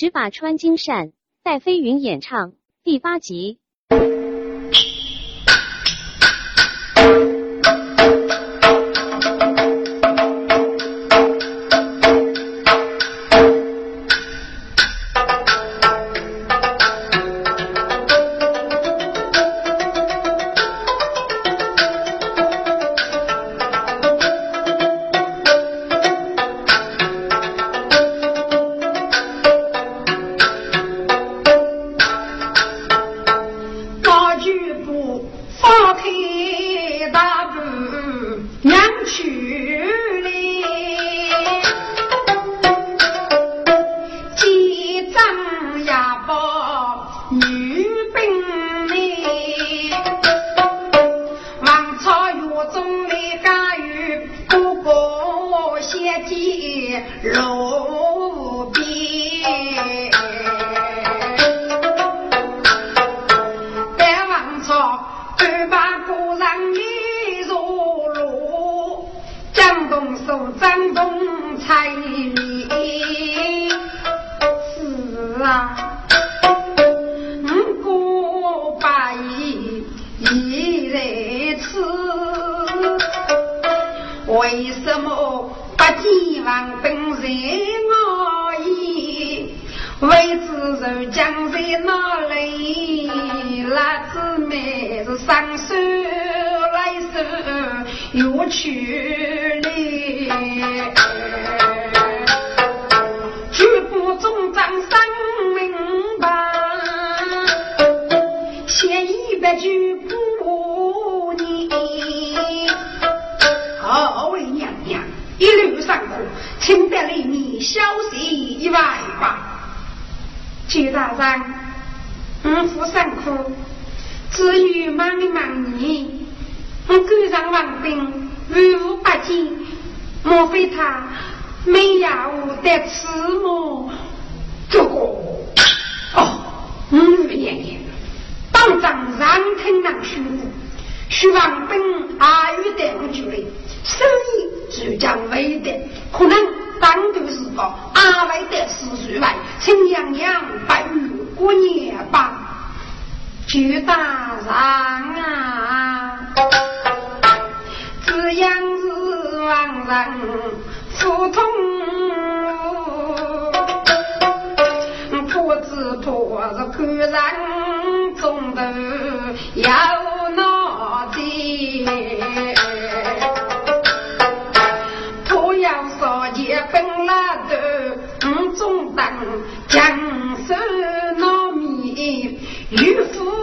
十把穿金扇，戴飞云演唱第八集。白举不你。好为娘娘一路上苦，请得里你消息一外吧。举大人，五福上苦，子女忙里忙你，我赶上王兵，威无八千，莫非他没我得此么？这个哦，五、嗯、很难虚，希望本阿有的我就来，生意就将为的，可能当头是个阿伟的四十万，请娘娘不玉过年吧，就大上啊，这样子让人腹痛。破子破是客人中头。要拿地土洋上结婚了的五中等讲是糯米与夫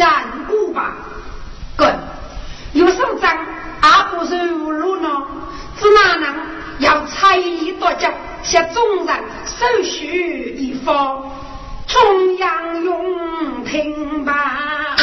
战鼓吧。滚！有手掌，阿不是无路呢？只哪能要差役夺将，向众人手续一方，中央用平吧。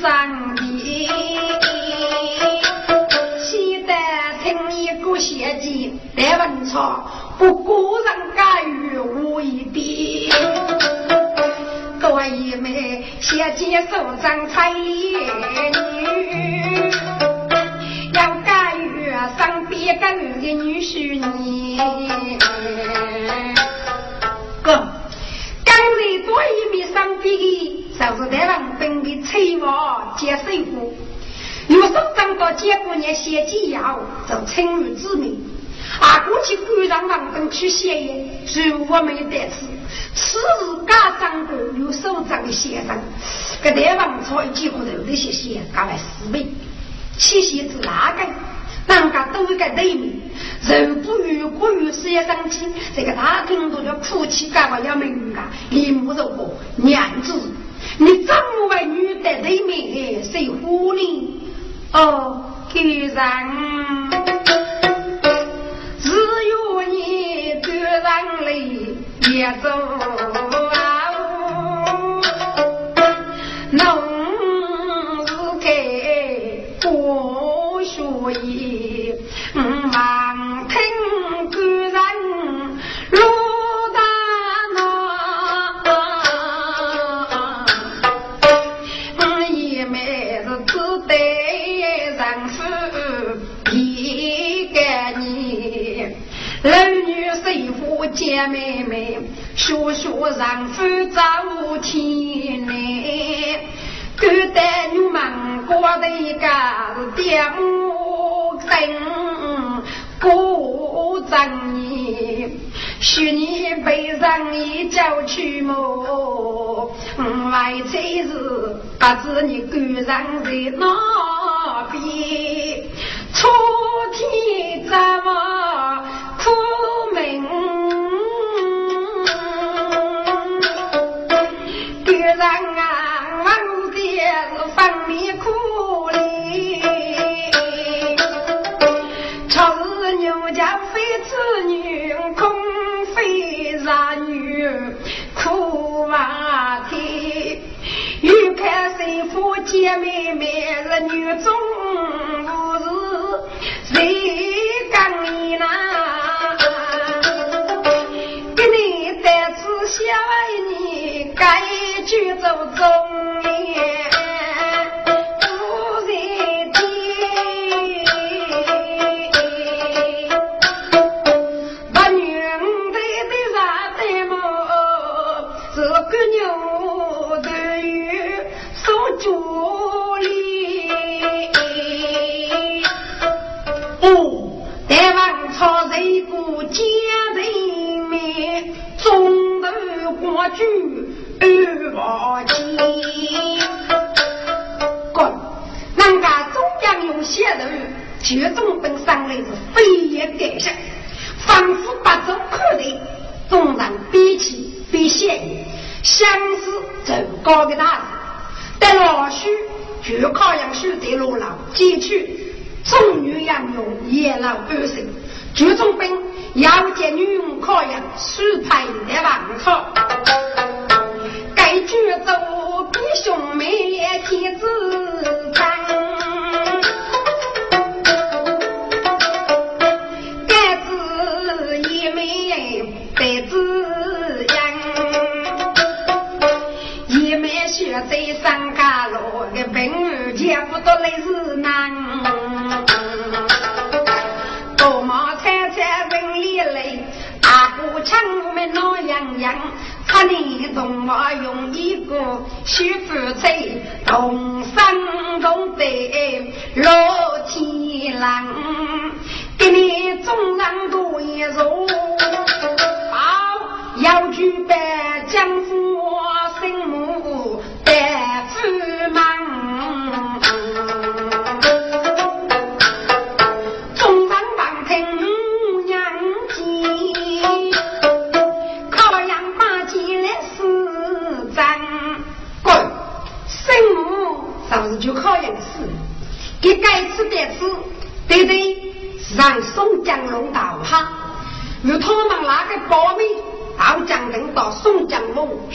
上帝喜得听你给些机别问错不过人家与我一比作一枚先进首长才女要嫁与生别跟的女婿呢都是多一面上帝的，就是台湾本的车王接水果。有生长到结果年先进要，就称誉子名。啊，过去官上王本去写，最，是我们得此。此时家长官有首长的先生，给台湾朝一几乎头的些些，各了四倍，七谢之哪个？人家都一个对面，人不与骨与血上去，这个大厅都要哭泣，干嘛要命啊？你木头哥娘子，你怎么为女的对面谁呼呢？哦，给人，只有你个人来也走妹妹，小小丈夫走天来，古代女们过的一个爹母生不正义，许你背上一脚去么？外才是不知你故人在哪边？楚天怎么苦人啊，我的是分里苦哩，朝日牛家非子女，空非杀女，苦哇天！欲看谁夫姐妹妹，儿女中无事，谁讲中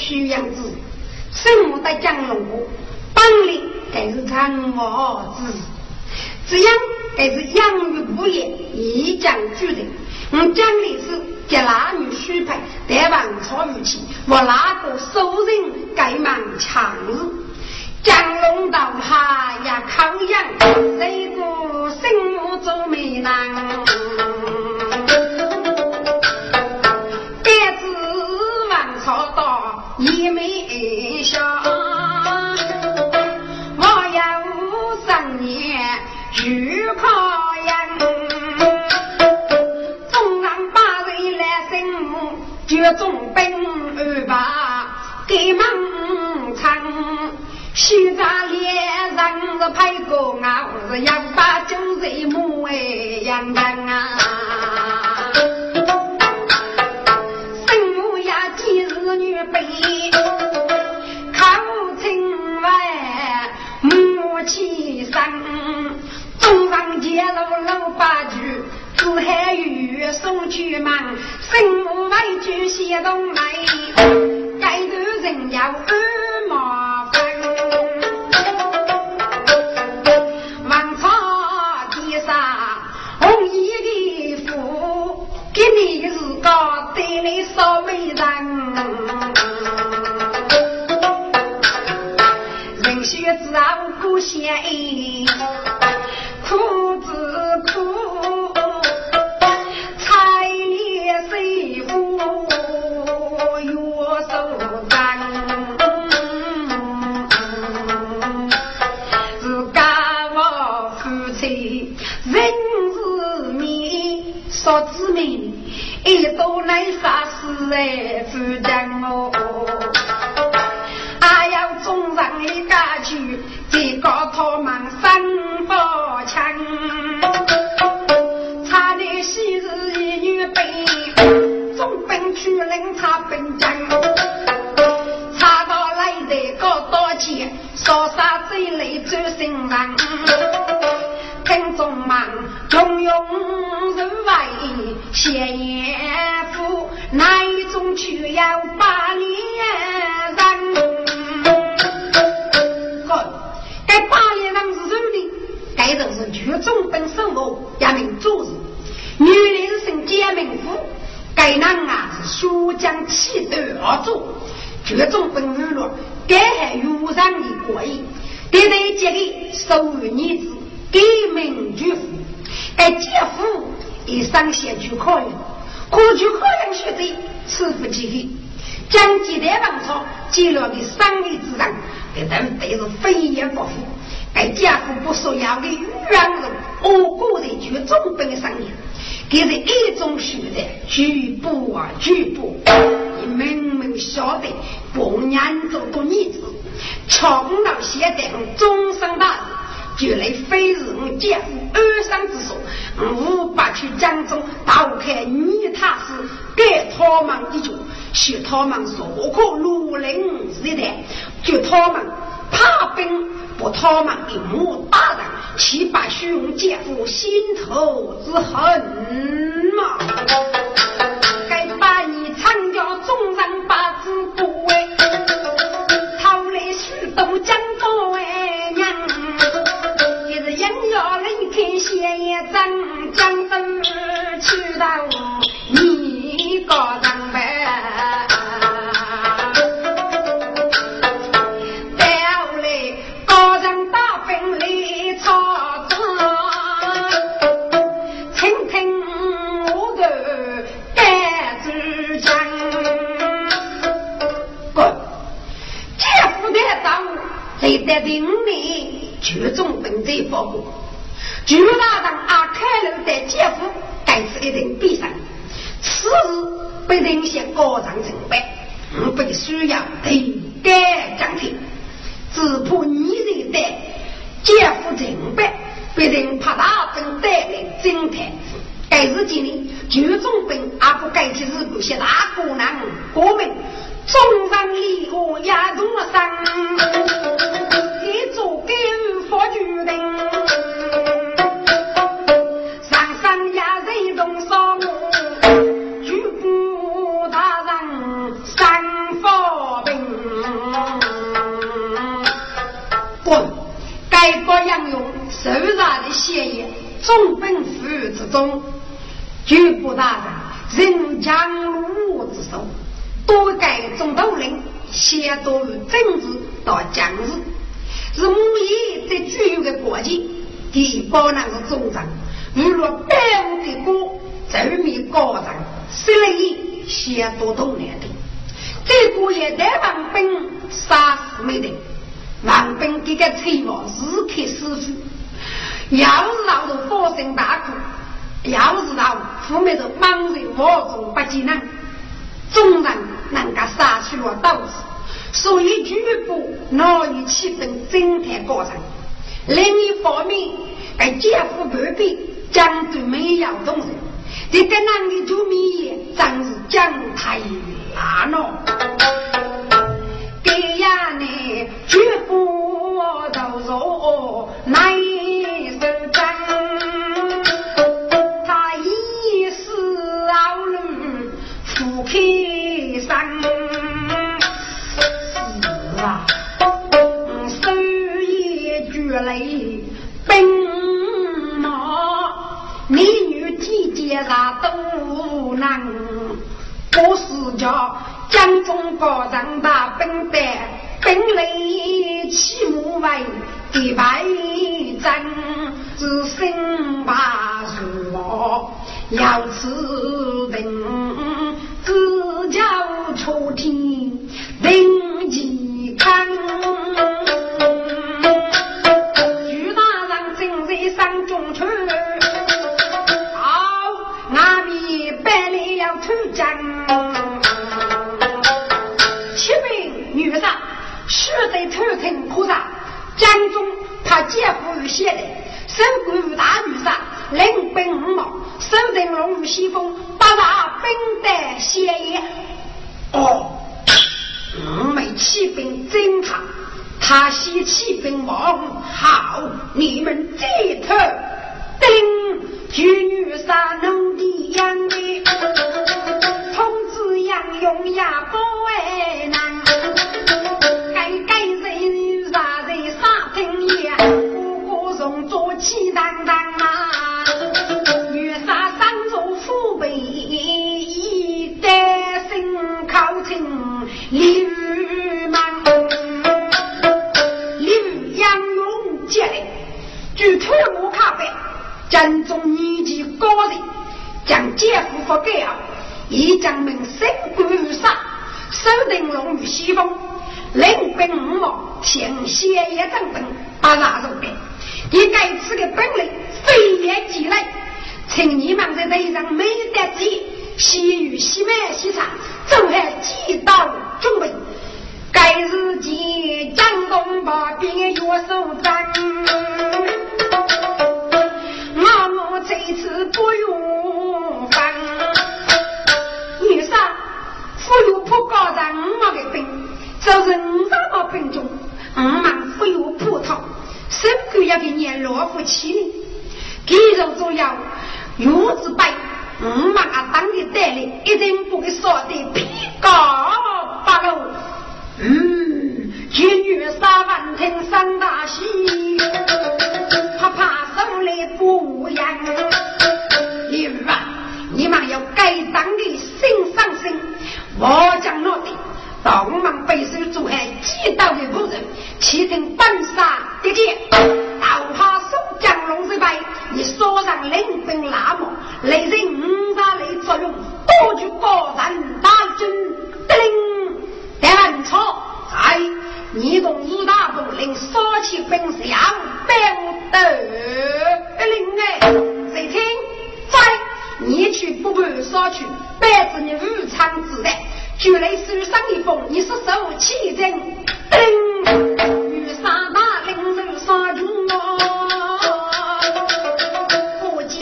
徐阳子，生母在江龙国，本领该是长毛子，这样该是。养育不业，一将巨人。我讲的是。给男女许配，在王朝于前，我哪个收人该忙强日。江龙道下呀，康阳这个生母做媒郎，各兵二把，给忙唱；西扎连人是拍哥啊，是杨八九岁母哎杨啊，生母呀既是女兵，靠城外母起身，走上街老八把。自海雨送去忙，身无外句写东来，该头人要二麻烦。给你是个对你少美人，人学子啊不嫌来杀死哎，夫将我，还要中上一家去，这个他们三把枪，差点昔日一女被总兵去领他兵将，差到来的高刀剑，烧杀贼累走心肠。听众们，中庸人外闲言夫，哪一种却要把脸人？好，该八脸人是谁的？该人是剧中本生活，也名做事。女人生姐名夫，该人啊是书将气斗而做。剧中本娱乐，该还有上的过意。给在家里收女子。给名巨富，该姐夫一生先去考验，可去考量学的赐福几个，将鸡蛋王朝记录的商业之上，这等都是飞檐不富。该姐夫不说要的渔人，我个人去中本商业，给是一种学的举步啊举步，你明明晓得不年做多女子，穷到现在终身大事。就来非是我姐夫二三之说，五百去江中打开女他师，给他们一句，许他们说可如临时代，就他们怕兵，不他们一目大人，岂把兄姐夫心头之恨嘛？该把你参加中人离开县一镇，江东去到你个人呗。到来高人大兵来操作，听听我的单子讲。滚！姐夫的当，谁在顶里？剧中本在报告，剧大人阿开路在姐夫该是一定必胜。此日被人先高上成败，我被需要对改奖品，只怕你人的姐夫成败，被人怕大本带来侦探。该是今里剧中本阿不该去日故些大姑娘，我们中上离合也中了伤。你做给佛决定，总本府之中，举步大人人将路之手，多改中头人，先多政治到将士。是母爷在具有的国际，第包那个组长，如若百无的国，正面高涨，十来亿先多动来的。这个也在王兵杀死没得，王兵这个催我日刻死去。要是闹着发生大哭，要是闹后面的莽人我中不技能，众人能够杀去了刀子。所以局部脑与气氛整体过程。另一方面，该姐夫半边江都没有动人，这个男的就米真是讲太难了。这样呢，局部都说难不开山。雷兵马，美女体检啥都能。我是叫江中高人大兵的，兵雷起木为第百战，只身把树要此定，自叫出天年老夫妻呢，肌肉重要，月子白，五万啊当的带来，一定不会说的皮高八楼，嗯，见女杀万听三大戏。他怕手里不严，你啊，你们要该当的心上心。我将我的东门背手做海几道的夫人，启程奔杀一剑，刀怕。你说上领兵拉磨，雷人五大雷作用，多举高山大军，叮，点错在。你同五大部领杀起兵将，兵得令哎！谁听？在你去不管杀去，白子你武昌之代，就来书上一封，你是受气人，叮！与三大领人杀军哦，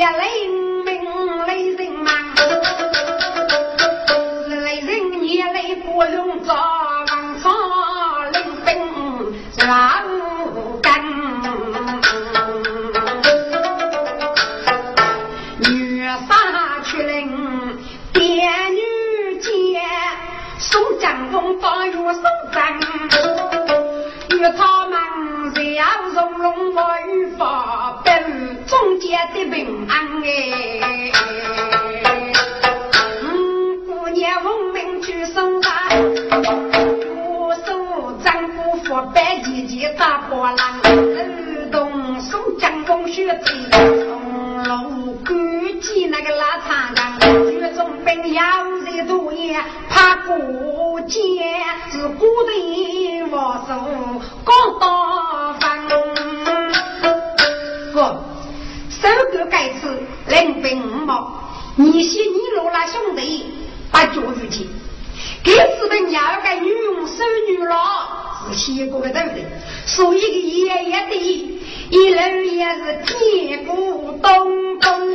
不见领命雷人忙，雷人也雷不用找。嗯，姑娘奉命去送战。我白姐姐打破浪，自动送江中血醉，从楼赶紧那个拉长江，雪中兵要热多年，怕过节是孤的我手刚打两百五毛，你是你罗拉兄弟，把脚遇起，给日本伢个女佣收女郎，是先过个头的，所以个爷爷的，一路也是铁骨东东。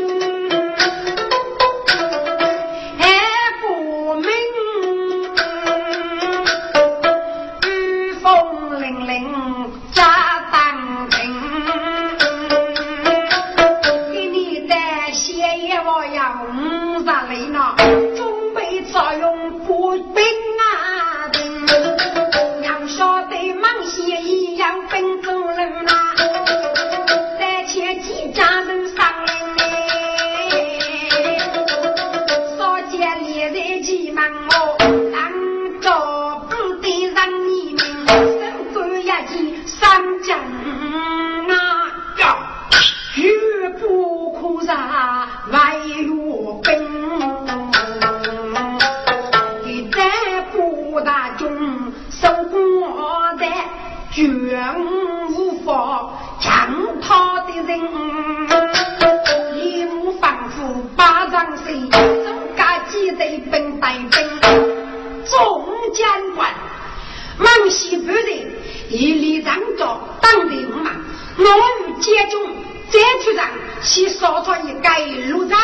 一改路人，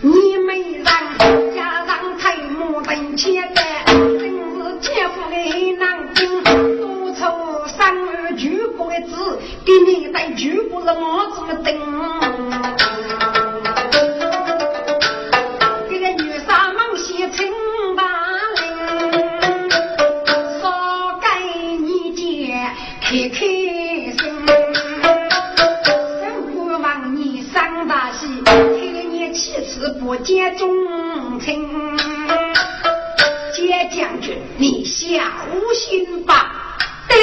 你们人家人太莫等钱的，真是姐夫的难听。多愁三儿举国子，给你带举国是儿子们等。钟情皆将军你小心吧。丁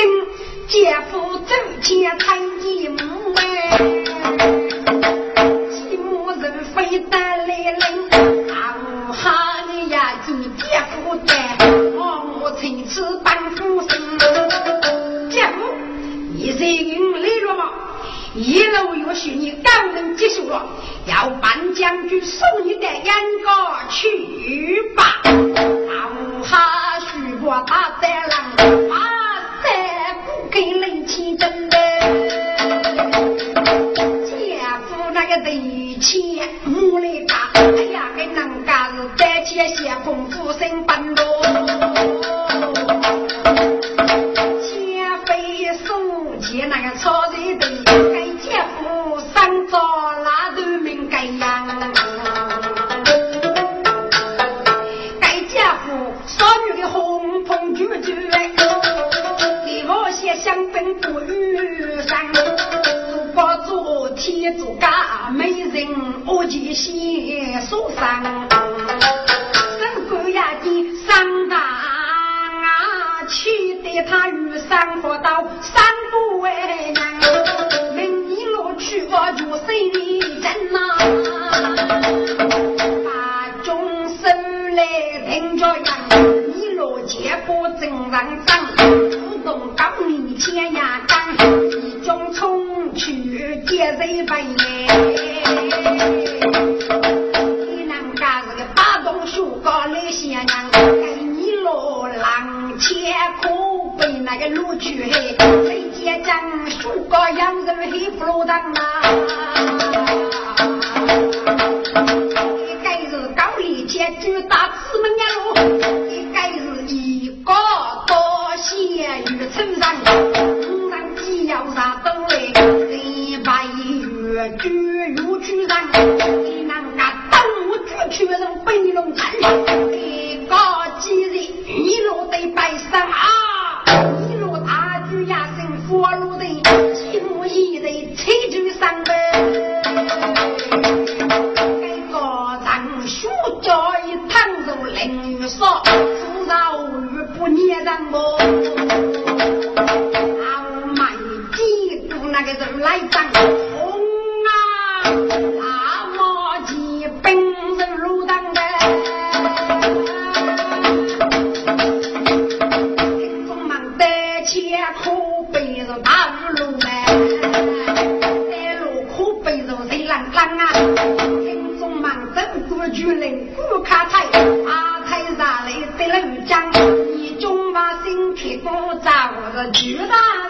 姐夫将一中嘛身体包扎，我是巨大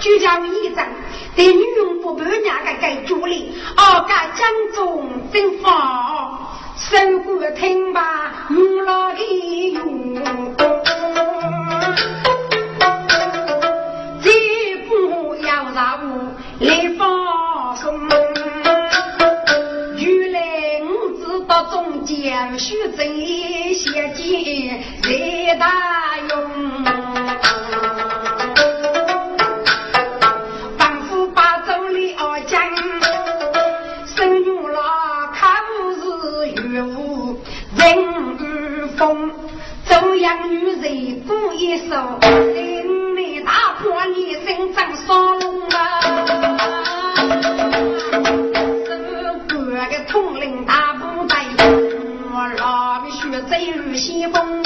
就家为一张，对女佣不半年的给助理，二家江中正法，收过听罢，我老的用。这不要让我来放松，原来我知道中间虚增一些钱，谁大用？养女人不一手，心里大破你心脏双龙啊！哥哥统领大部队，我老血在如西风。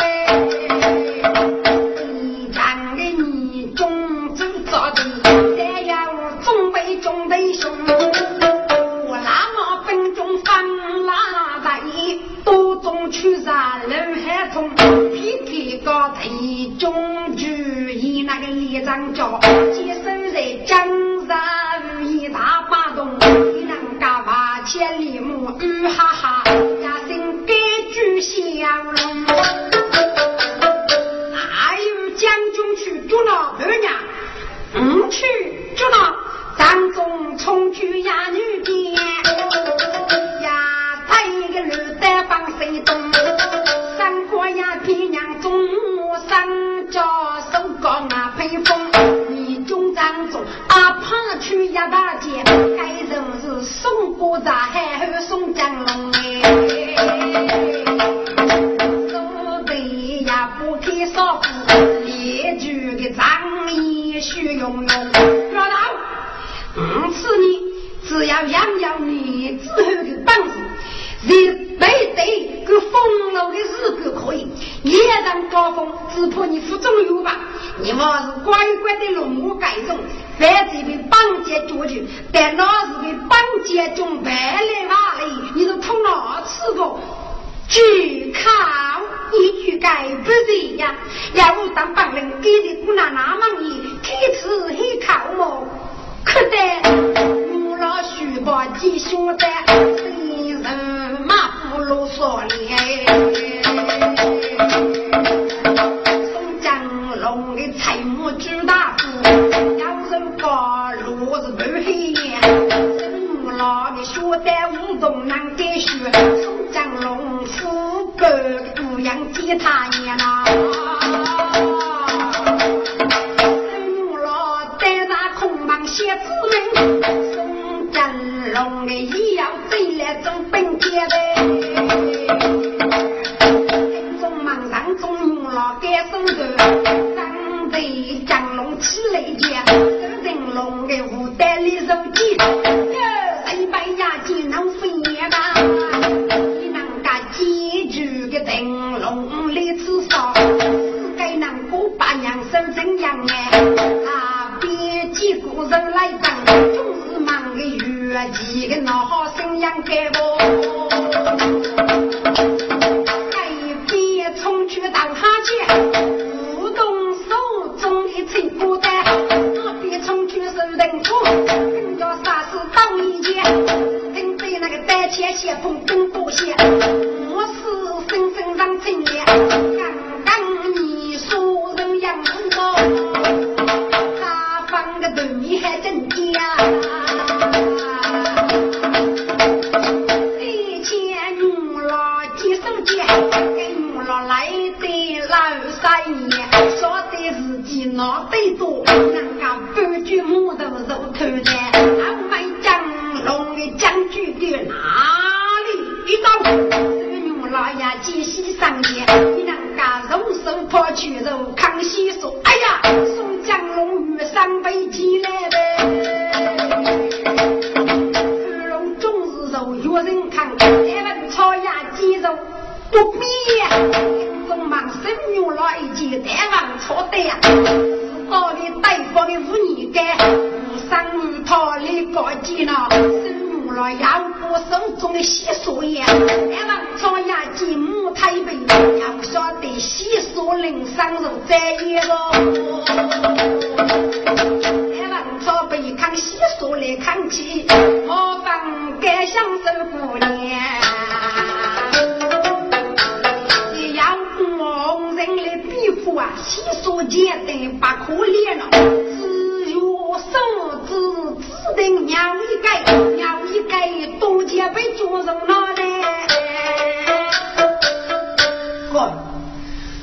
我咋还去送江龙呢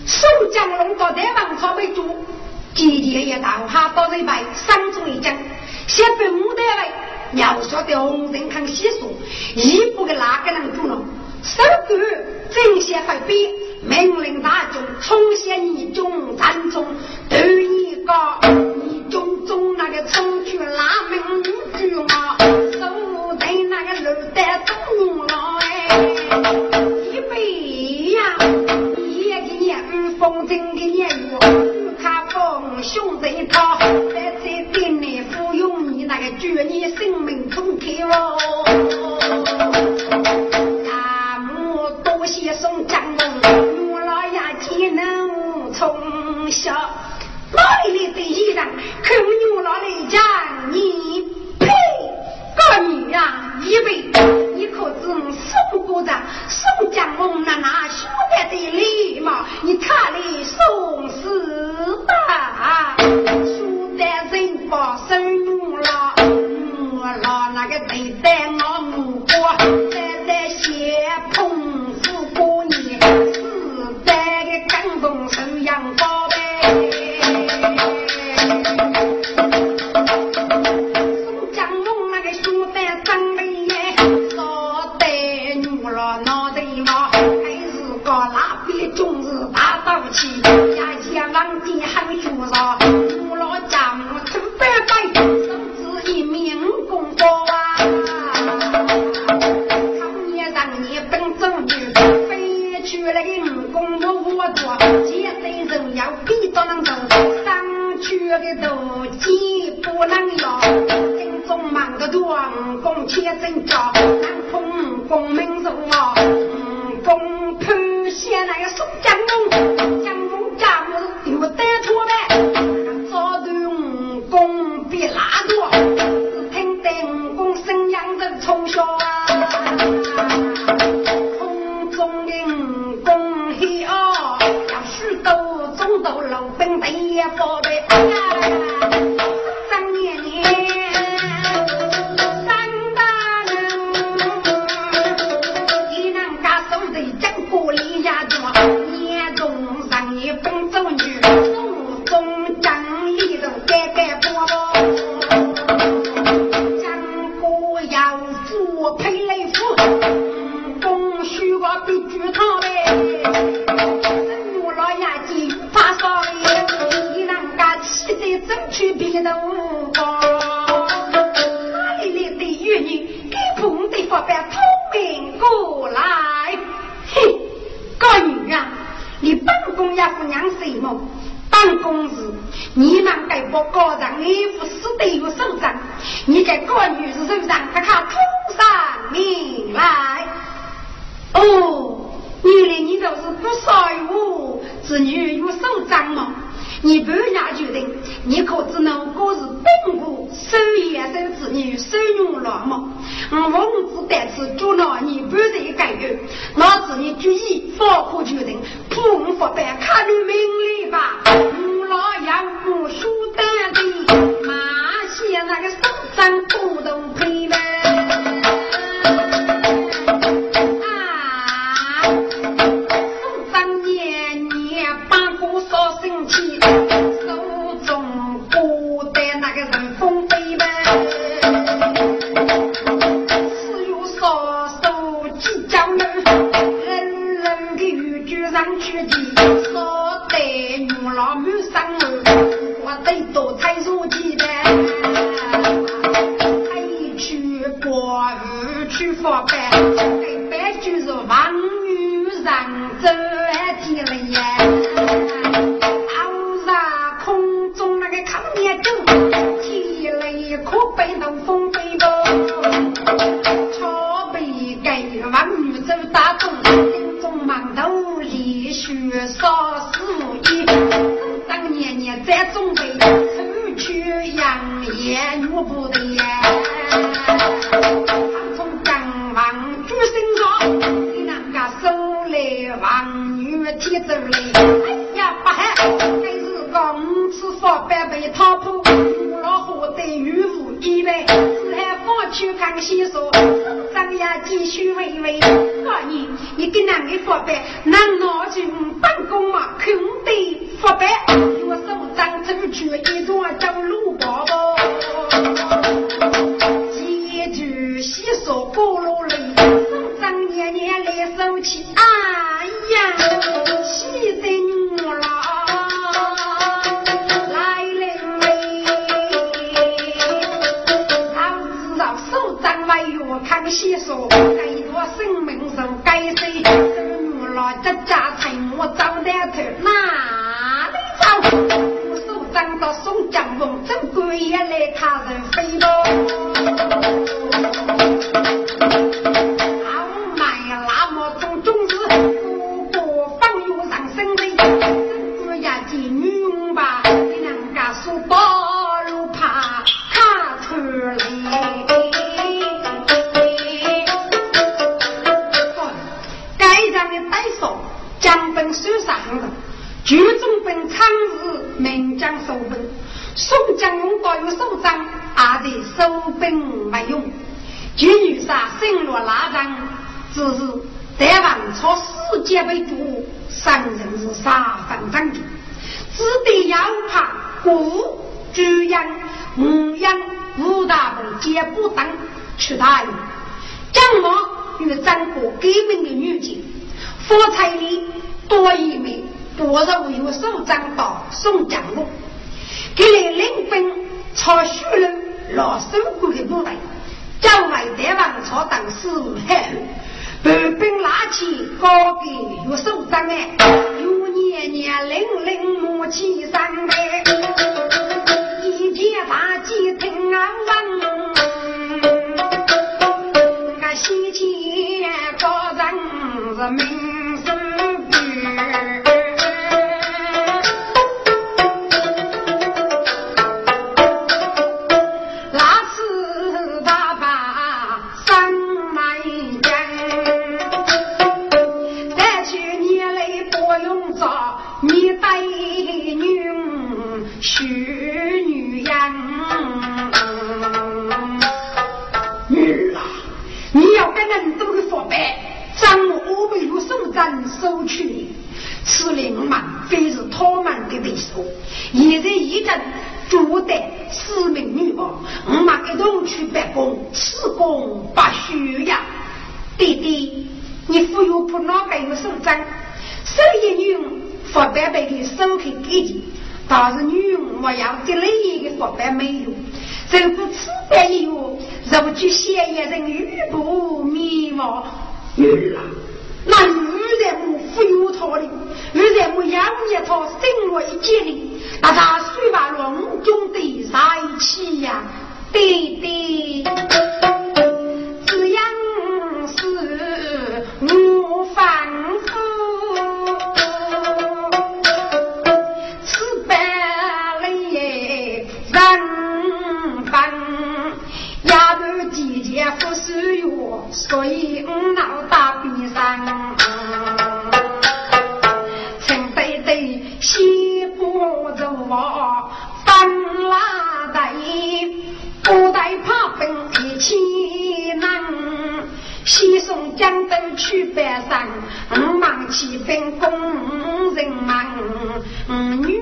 宋江龙到台王朝被捉，姐姐也到哈到这边三中一将，先被木台位，要说的红人看细说，一不给哪个人捉了，手段正些会变。命令大众重现一中战中，第一个一中中那个冲去拉门去嘛，手在那个路带中了风筝的年月，他风兄弟他在这店内服用你那个祝你生命中开喽。大母多谢宋江龙。从小哪里的衣裳？可牛老来讲，你呸！个女啊，一位你可知宋国长、宋江龙那那学得的礼貌？你他来宋四大，书得人把生牛老，牛老那个对待我母国，在在写碰这个斗鸡不能要，心中忙个断公切真叫，南空公明说啊，手掌 trần mây ruộng 生母老这家财我找得去？哪里找？手脏到宋江公真鬼也来，他 rượu 进入拉阵，只是得王朝世界被主，三人是杀分战主，只得腰怕古朱英、吴英、吴大伯皆不当出大人。张某与张国革命的女警，夫妻里多一枚，多少有首长刀送江落，给来临兵朝徐人老生过的部队。将外德王朝当时后，步兵拉起高的有手掌哎，有年年零零母起三代，一见大几听安稳，那西岐高人是名声远。不虚呀！弟弟，你富有不拿还有手掌，手一用，发白白的手可以给你，但是女用我要的一个发白没有，这不吃白一用，让不去县一人玉不迷茫。女儿啊，那女人我富有他的，女人我养一套生活一家的，那他睡完了，中就在一起呀。弟弟。我反复，此不来上饭。丫头姐姐不识药，所以不闹大病。陈呆呆，心不正。西送江都去北上，五忙起兵攻人忙，女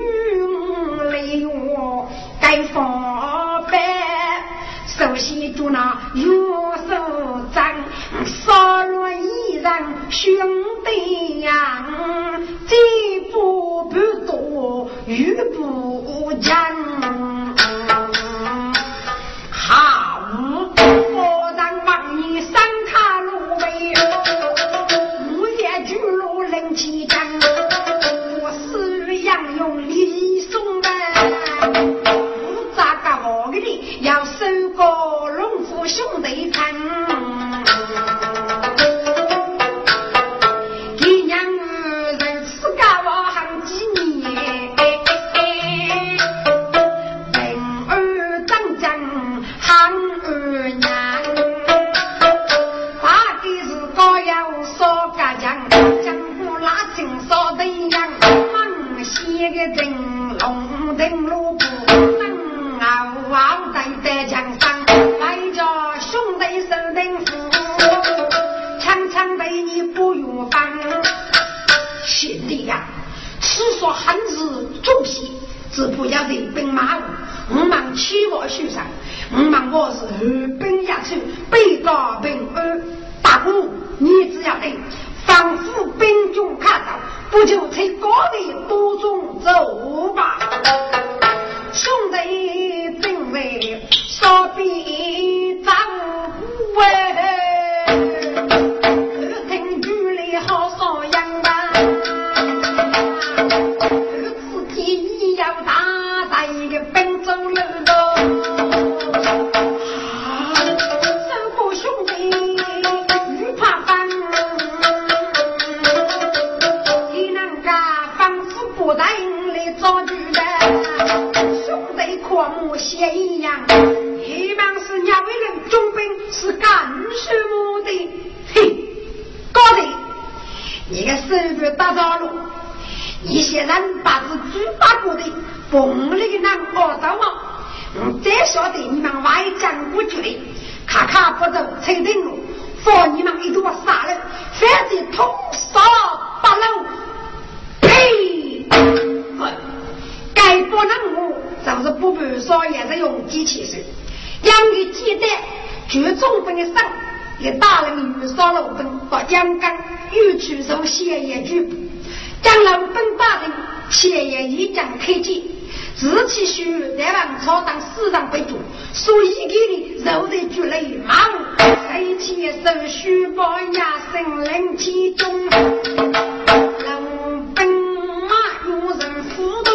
泪我该防备。首先就那元首长，杀人一人兄弟呀。一样，一是两位人中兵是干什么的？嘿，高，你个身份打着了，一些人把这猪八哥的缝那个难熬着了。再晓得你们外江过去的，咔咔不走，陈定路，放你们一朵杀人，反正通杀八路。呸！该不能我。当时不半少也是用机器手养育简单绝中分的上与大人与烧了等把江干又取出血液局部将本大人前言一将开机。自己属于在王朝当四上被捕所以给你肉的主人忙马虎在起手书包压身冷其中。狼本马有人浮动。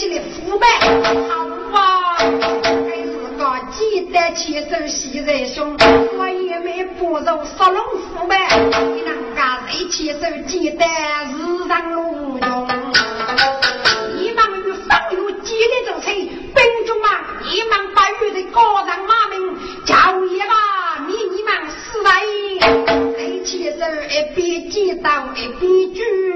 起的腐败。好啊，是记得起手洗人胸，我也没不如杀龙腐败。你能干谁起手记得日常路用？一忙与方有激烈斗争，兵中啊，一忙把玉的高人骂名叫一吧，你你忙死来，起手一边记刀一边举。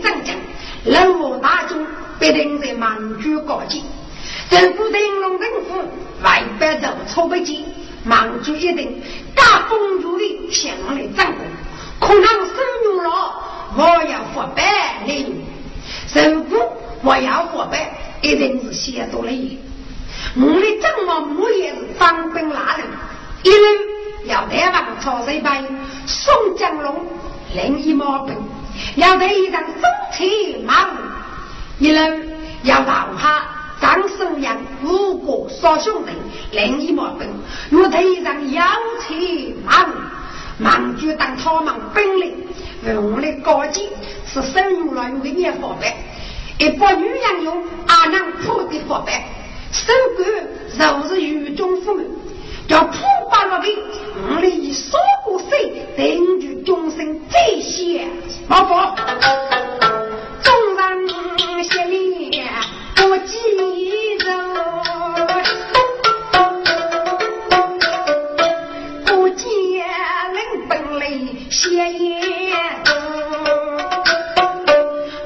头车长将，人物大军必定在满居高级。政府灯笼政府外边走错不进，满居一定加风入的向来掌控，可能收入了，我要发白领。政府我要活白，一定是写多了一。我的正王母也是当兵拉人，一路要带往潮水班宋江龙另一毛病，要带一张风车马路，一路要到他张守阳五个少兄弟另一毛病，又带一张摇车马路，忙就当他们本领，用的高级是生入了有一年佛白。一把女人用阿娘铺的佛白，手感就是雨中风，叫铺把了的，我们以少过水，定住终身这些老佛。众人协力不记着，不见人本来写也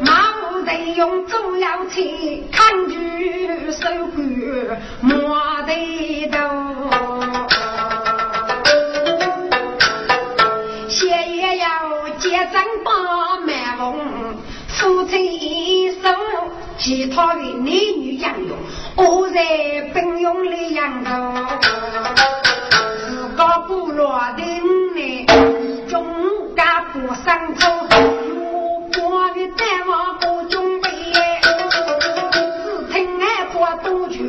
马得用中药去看住手骨莫得头。其他的男女养用，我在本用里养头，自个部落的呢，中家不上头，有光的带往不准备，只听俺婆都去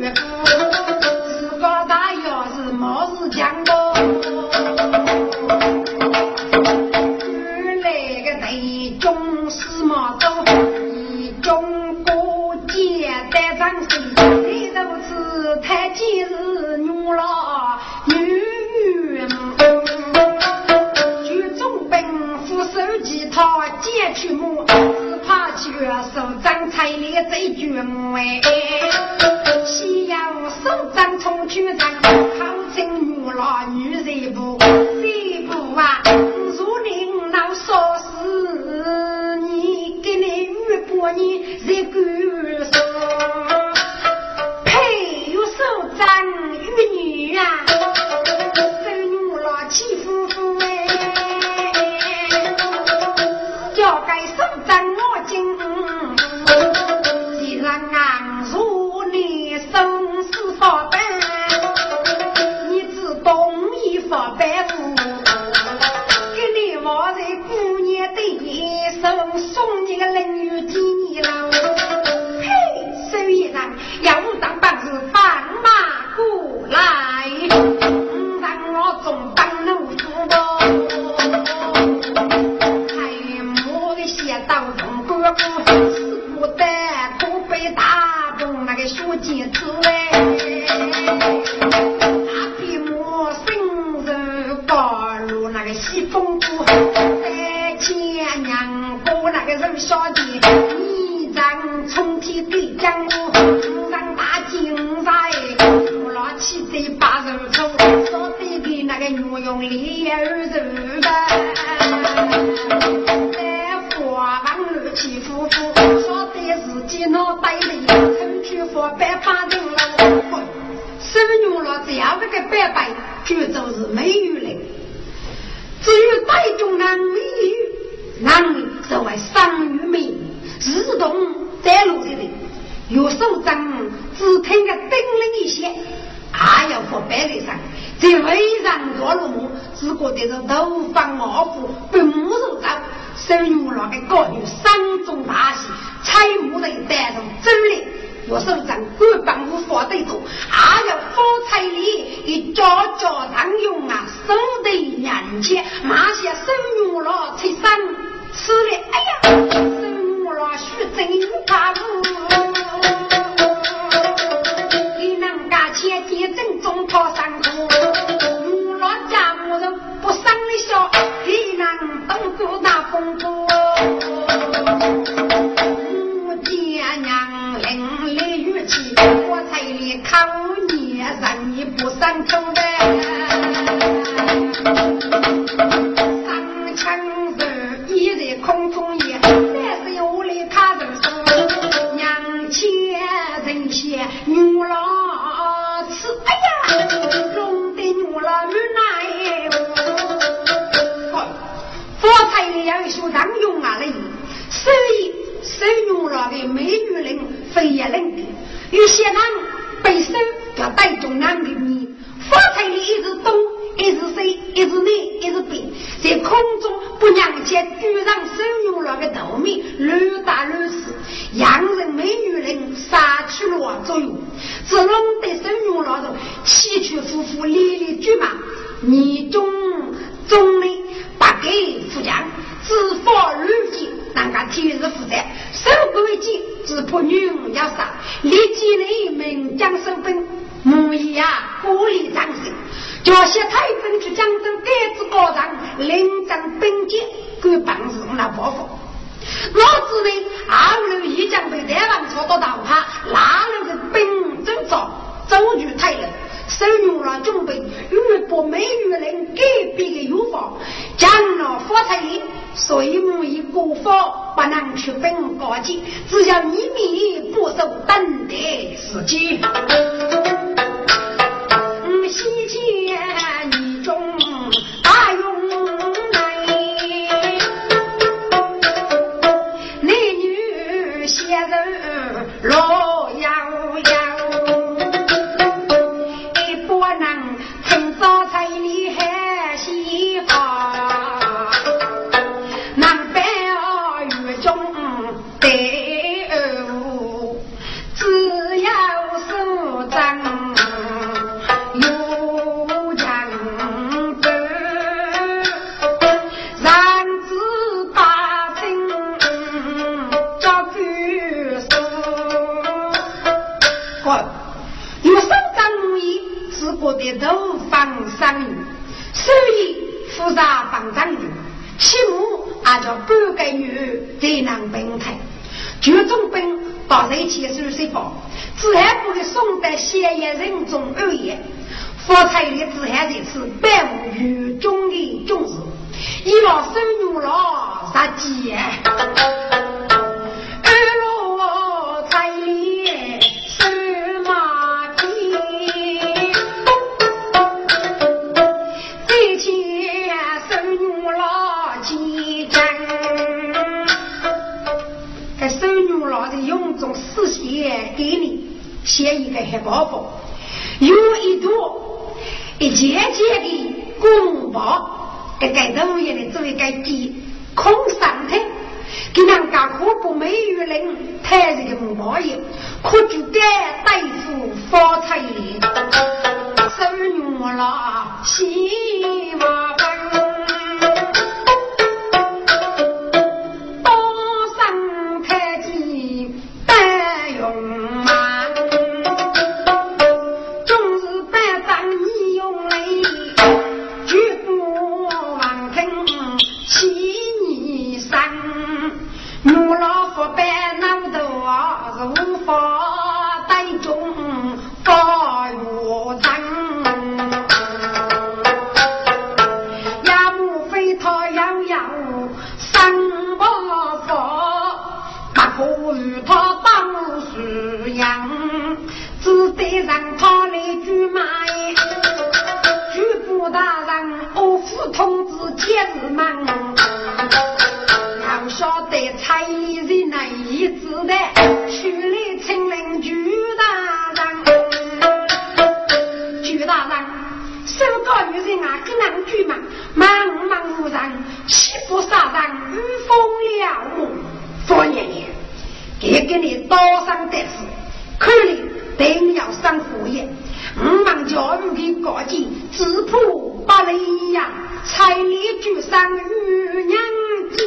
拿起嘴把人抽，说对给那个女用力儿人吧。在花房儿起夫妇，说的自己脑袋里，出去佛白发人？了。生用了这样的个白白，就就是美玉了。至于带中男美玉，男的作为生育美，自动在路的人，有手掌只听个叮铃一响，还要和白脸上，这非常多落幕，只觉得是头发傲骨，被木头刀，手用那个高女山中大喜，彩木头带上真力。我手掌官帮无法对头，还要发财礼，一家家常用啊，手得年轻，马些手用了才生吃了，哎呀，手用了须真怕苦，干钱地正中讨三苦，用了。家母人不生的笑，你能懂做那风波。我彩礼靠你，让你不上成呗。礼要修当用啊嘞，所以收用了的美女人非也能给。有些人。背手要带中南的你，发财的一直东，一直西，一直南，一直北，在空中不让见居上收用了个头面，乱打乱死，洋人美女人杀去了作用，只弄得收用了的崎岖夫妇连连举马，你中中的八给富将，自发如今，那个天日负责，手不为己，只怕女人要杀。立即内名将收兵，母仪啊鼓励掌声，叫些太君去江州改制高上，领战兵捷，敢办事那报复。老子呢，二路一将被台湾操到大怕，哪路的兵真早，走入太人，收用了准备，因为不美女人改变的药方，将了发财的。所以我以国法不能去分高级，只要一米不受等待时机。嗯，西见你中大勇叫半个女，才能平台。就中兵到人前说说话，只还不给宋代闲言人中二爷，发财的自然这次百无余中的种子，一老生女了杀鸡。写一个黑包袱，有一朵一节节的公包，给盖头也的作为盖地空上头，给人家可不美女人抬这个红包也，可就该大夫发财的，生女了喜麻彩礼是哪一子的，去来请领朱大人。朱大人，身高女人啊，跟男举嘛，忙忙无人，岂不杀人御风了目？方爷爷，给给你刀上得势，看你定要上火焰。五忙教育的高级，质朴不雷呀，彩礼举上玉娘金，